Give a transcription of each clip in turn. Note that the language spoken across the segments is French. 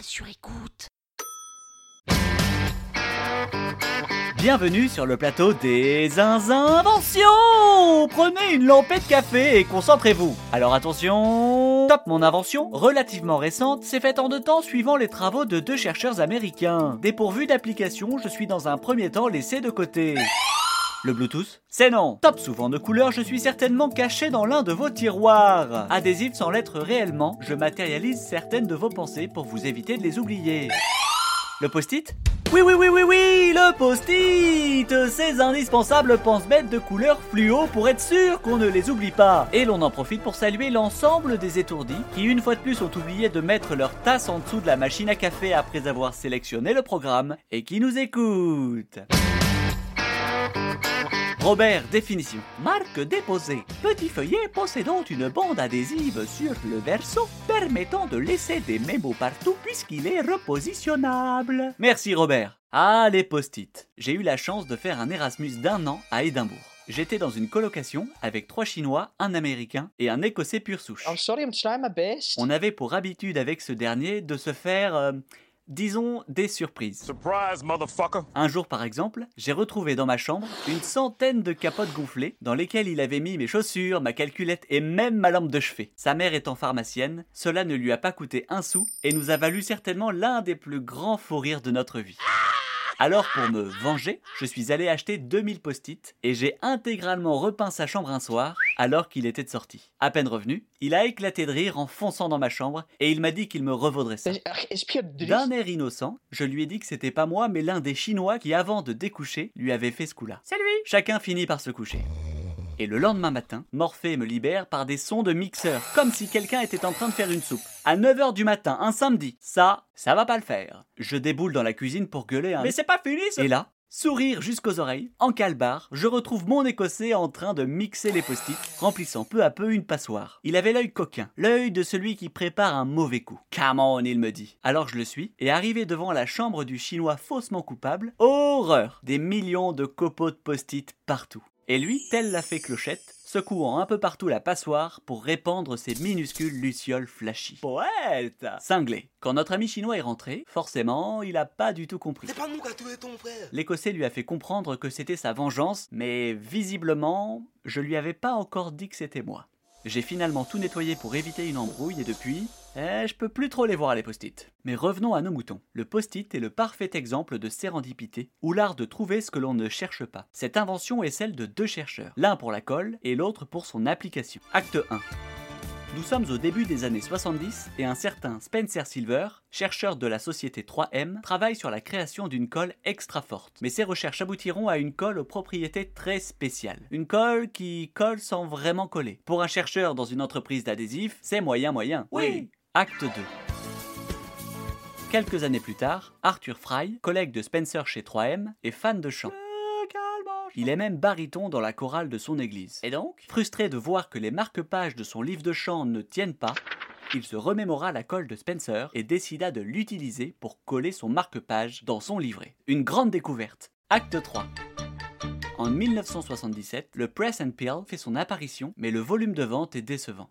Sur écoute. Bienvenue sur le plateau des inventions Prenez une lampée de café et concentrez-vous. Alors attention Top Mon invention, relativement récente, s'est faite en deux temps suivant les travaux de deux chercheurs américains. Dépourvu d'application, je suis dans un premier temps laissé de côté. Le Bluetooth C'est non Top souvent de couleur, je suis certainement caché dans l'un de vos tiroirs. Adhésif sans l'être réellement, je matérialise certaines de vos pensées pour vous éviter de les oublier. Le post-it? Oui, oui, oui, oui, oui, le post-it Ces indispensables pense-bêtes de couleur fluo pour être sûr qu'on ne les oublie pas. Et l'on en profite pour saluer l'ensemble des étourdis qui, une fois de plus, ont oublié de mettre leur tasse en dessous de la machine à café après avoir sélectionné le programme et qui nous écoutent. Robert, définition. Marque déposée. Petit feuillet possédant une bande adhésive sur le verso permettant de laisser des mémos partout puisqu'il est repositionnable. Merci Robert. Ah, les post-it. J'ai eu la chance de faire un Erasmus d'un an à Édimbourg. J'étais dans une colocation avec trois Chinois, un Américain et un Écossais pur souche. I'm sorry, I'm trying my best. On avait pour habitude avec ce dernier de se faire... euh, disons des surprises. Surprise, motherfucker! Un jour par exemple, j'ai retrouvé dans ma chambre une centaine de capotes gonflées dans lesquelles il avait mis mes chaussures, ma calculette et même ma lampe de chevet. Sa mère étant pharmacienne, cela ne lui a pas coûté un sou et nous a valu certainement l'un des plus grands faux rires de notre vie. Alors pour me venger, je suis allé acheter 2000 post-it et j'ai intégralement repeint sa chambre un soir alors qu'il était de sortie. À peine revenu, il a éclaté de rire en fonçant dans ma chambre et il m'a dit qu'il me revaudrait ça. De D'un air innocent, je lui ai dit que c'était pas moi mais l'un des Chinois qui avant de découcher lui avait fait ce coup-là. C'est lui Chacun finit par se coucher. Et le lendemain matin, Morphée me libère par des sons de mixeur, comme si quelqu'un était en train de faire une soupe. À 9h du matin, un samedi. Ça, ça va pas le faire. Je déboule dans la cuisine pour gueuler un... Mais c'est pas fini Et là, sourire jusqu'aux oreilles, en calbar, je retrouve mon écossais en train de mixer les post-it, remplissant peu à peu une passoire. Il avait l'œil coquin, l'œil de celui qui prépare un mauvais coup. Come on, il me dit. Alors je le suis, et arrivé devant la chambre du chinois faussement coupable, horreur Des millions de copeaux de post-it partout. Et lui, tel la fée clochette, secouant un peu partout la passoire pour répandre ses minuscules lucioles flashy. Poète Cinglé. Quand notre ami chinois est rentré, forcément, il a pas du tout compris. C'est pas nous qui a tué ton frère. L'Écossais lui a fait comprendre que c'était sa vengeance, mais visiblement, je lui avais pas encore dit que c'était moi. J'ai finalement tout nettoyé pour éviter une embrouille et depuis, eh, je peux plus trop les voir les post-it. Mais revenons à nos moutons. Le post-it est le parfait exemple de sérendipité, ou l'art de trouver ce que l'on ne cherche pas. Cette invention est celle de deux chercheurs, l'un pour la colle et l'autre pour son application. Acte 1. Nous sommes au début des années 70 et un certain Spencer Silver, chercheur de la société 3M, travaille sur la création d'une colle extra forte. Mais ses recherches aboutiront à une colle aux propriétés très spéciales. Une colle qui colle sans vraiment coller. Pour un chercheur dans une entreprise d'adhésifs, c'est moyen moyen. Oui Acte 2. Quelques années plus tard, Arthur Fry, collègue de Spencer chez 3M, est fan de chant. Il est même baryton dans la chorale de son église. Et donc, frustré de voir que les marque-pages de son livre de chant ne tiennent pas, il se remémora la colle de Spencer et décida de l'utiliser pour coller son marque-page dans son livret. Une grande découverte. Acte 3. En 1977, le Press and Peel fait son apparition, mais le volume de vente est décevant.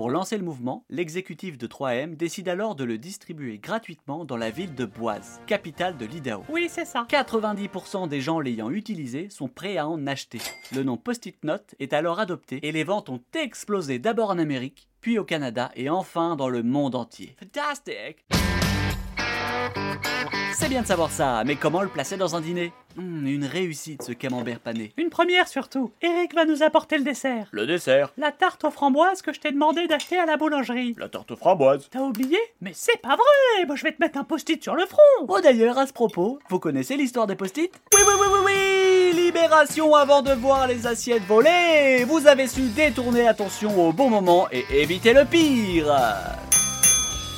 Pour lancer le mouvement, l'exécutif de 3M décide alors de le distribuer gratuitement dans la ville de Boise, capitale de l'Idaho. Oui, c'est ça. 90% des gens l'ayant utilisé sont prêts à en acheter. Le nom Post-it Note est alors adopté et les ventes ont explosé d'abord en Amérique, puis au Canada et enfin dans le monde entier. Fantastic C'est bien de savoir ça, mais comment le placer dans un dîner? Hmm, Une réussite ce camembert pané. Une première surtout. Eric va nous apporter le dessert. Le dessert La tarte aux framboises que je t'ai demandé d'acheter à la boulangerie. La tarte aux framboises. T'as oublié? Mais c'est pas vrai Moi je vais te mettre un post-it sur le front Oh d'ailleurs, à ce propos, vous connaissez l'histoire des post-it? Oui, oui, oui, oui, oui oui, libération avant de voir les assiettes voler Vous avez su détourner l'attention au bon moment et éviter le pire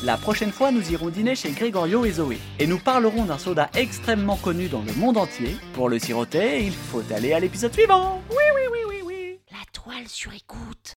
la prochaine fois, nous irons dîner chez Gregorio et Zoé. Et nous parlerons d'un soda extrêmement connu dans le monde entier. Pour le siroter, il faut aller à l'épisode suivant. Oui, oui, oui, oui, oui. La toile sur écoute.